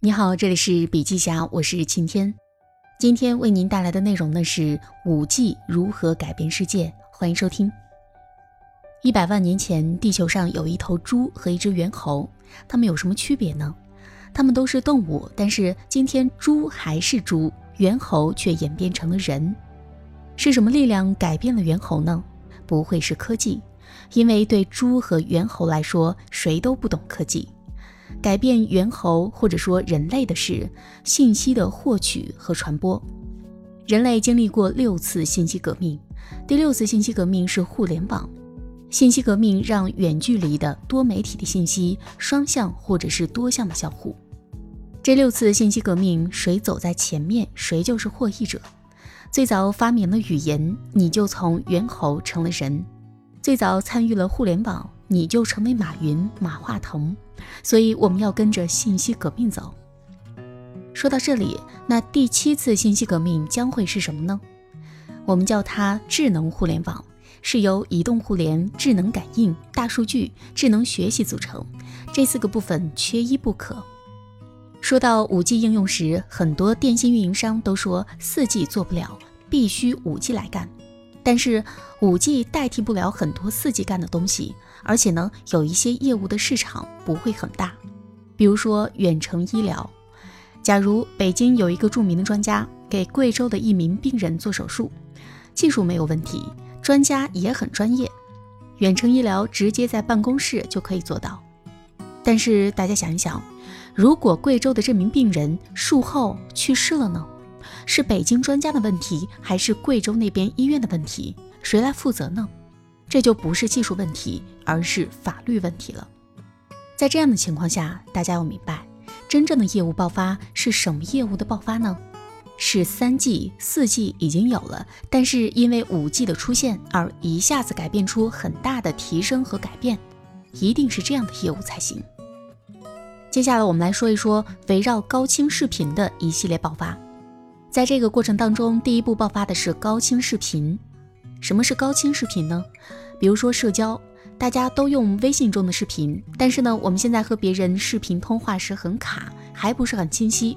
你好，这里是笔记侠，我是晴天。今天为您带来的内容呢是五 G 如何改变世界，欢迎收听。一百万年前，地球上有一头猪和一只猿猴，它们有什么区别呢？它们都是动物，但是今天猪还是猪，猿猴却演变成了人。是什么力量改变了猿猴呢？不会是科技，因为对猪和猿猴来说，谁都不懂科技。改变猿猴或者说人类的是信息的获取和传播。人类经历过六次信息革命，第六次信息革命是互联网。信息革命让远距离的多媒体的信息双向或者是多向的交互。这六次信息革命，谁走在前面，谁就是获益者。最早发明了语言，你就从猿猴成了人；最早参与了互联网。你就成为马云、马化腾，所以我们要跟着信息革命走。说到这里，那第七次信息革命将会是什么呢？我们叫它智能互联网，是由移动互联、智能感应、大数据、智能学习组成，这四个部分缺一不可。说到五 G 应用时，很多电信运营商都说四 G 做不了，必须五 G 来干。但是五 G 代替不了很多四 G 干的东西，而且呢，有一些业务的市场不会很大，比如说远程医疗。假如北京有一个著名的专家给贵州的一名病人做手术，技术没有问题，专家也很专业，远程医疗直接在办公室就可以做到。但是大家想一想，如果贵州的这名病人术后去世了呢？是北京专家的问题，还是贵州那边医院的问题？谁来负责呢？这就不是技术问题，而是法律问题了。在这样的情况下，大家要明白，真正的业务爆发是什么业务的爆发呢？是三 G、四 G 已经有了，但是因为五 G 的出现而一下子改变出很大的提升和改变，一定是这样的业务才行。接下来我们来说一说围绕高清视频的一系列爆发。在这个过程当中，第一步爆发的是高清视频。什么是高清视频呢？比如说社交，大家都用微信中的视频，但是呢，我们现在和别人视频通话时很卡，还不是很清晰。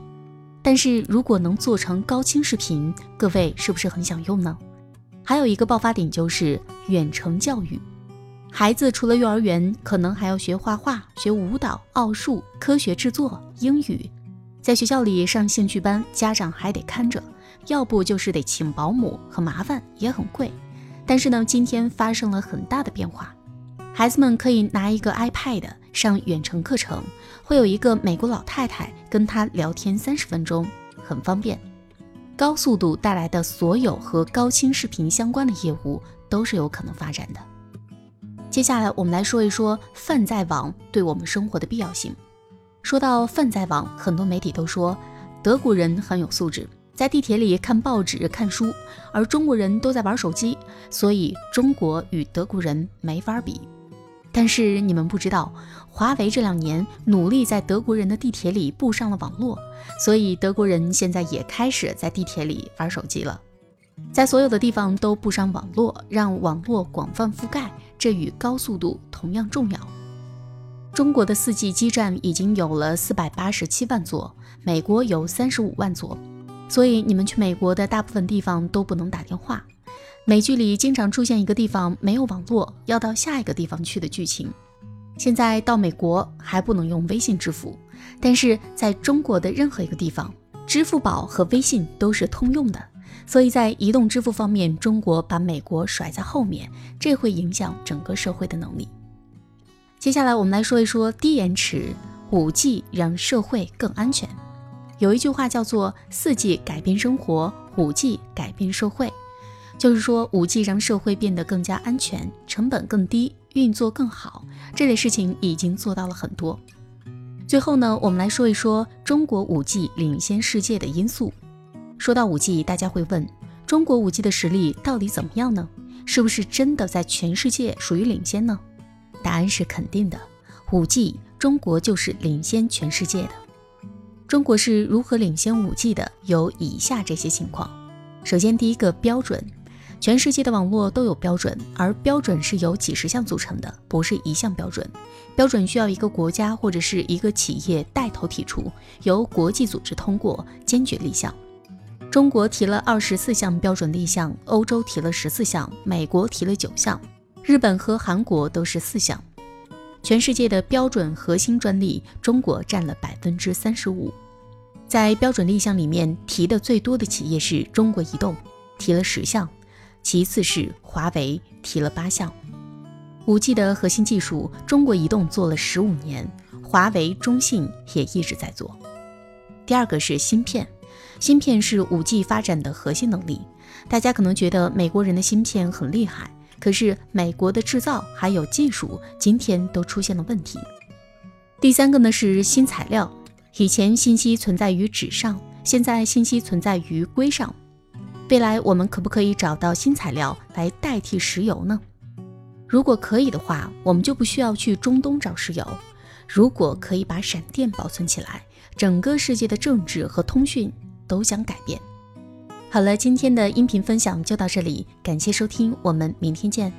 但是如果能做成高清视频，各位是不是很想用呢？还有一个爆发点就是远程教育，孩子除了幼儿园，可能还要学画画、学舞蹈、奥数、科学制作、英语。在学校里上兴趣班，家长还得看着，要不就是得请保姆，很麻烦，也很贵。但是呢，今天发生了很大的变化，孩子们可以拿一个 iPad 上远程课程，会有一个美国老太太跟他聊天三十分钟，很方便。高速度带来的所有和高清视频相关的业务都是有可能发展的。接下来我们来说一说泛在网对我们生活的必要性。说到泛在网，很多媒体都说德国人很有素质，在地铁里看报纸、看书，而中国人都在玩手机，所以中国与德国人没法比。但是你们不知道，华为这两年努力在德国人的地铁里布上了网络，所以德国人现在也开始在地铁里玩手机了，在所有的地方都布上网络，让网络广泛覆盖，这与高速度同样重要。中国的四 G 基站已经有了四百八十七万座，美国有三十五万座，所以你们去美国的大部分地方都不能打电话。美剧里经常出现一个地方没有网络，要到下一个地方去的剧情。现在到美国还不能用微信支付，但是在中国的任何一个地方，支付宝和微信都是通用的。所以在移动支付方面，中国把美国甩在后面，这会影响整个社会的能力。接下来我们来说一说低延迟五 G 让社会更安全。有一句话叫做“四 G 改变生活，五 G 改变社会”，就是说五 G 让社会变得更加安全，成本更低，运作更好。这类事情已经做到了很多。最后呢，我们来说一说中国五 G 领先世界的因素。说到五 G，大家会问，中国五 G 的实力到底怎么样呢？是不是真的在全世界属于领先呢？答案是肯定的，五 G 中国就是领先全世界的。中国是如何领先五 G 的？有以下这些情况。首先，第一个标准，全世界的网络都有标准，而标准是由几十项组成的，不是一项标准。标准需要一个国家或者是一个企业带头提出，由国际组织通过，坚决立项。中国提了二十四项标准立项，欧洲提了十四项，美国提了九项，日本和韩国都是四项。全世界的标准核心专利，中国占了百分之三十五。在标准立项里面提的最多的企业是中国移动，提了十项，其次是华为，提了八项。五 G 的核心技术，中国移动做了十五年，华为、中信也一直在做。第二个是芯片。芯片是 5G 发展的核心能力。大家可能觉得美国人的芯片很厉害，可是美国的制造还有技术今天都出现了问题。第三个呢是新材料。以前信息存在于纸上，现在信息存在于硅上。未来我们可不可以找到新材料来代替石油呢？如果可以的话，我们就不需要去中东找石油。如果可以把闪电保存起来，整个世界的政治和通讯。都将改变。好了，今天的音频分享就到这里，感谢收听，我们明天见。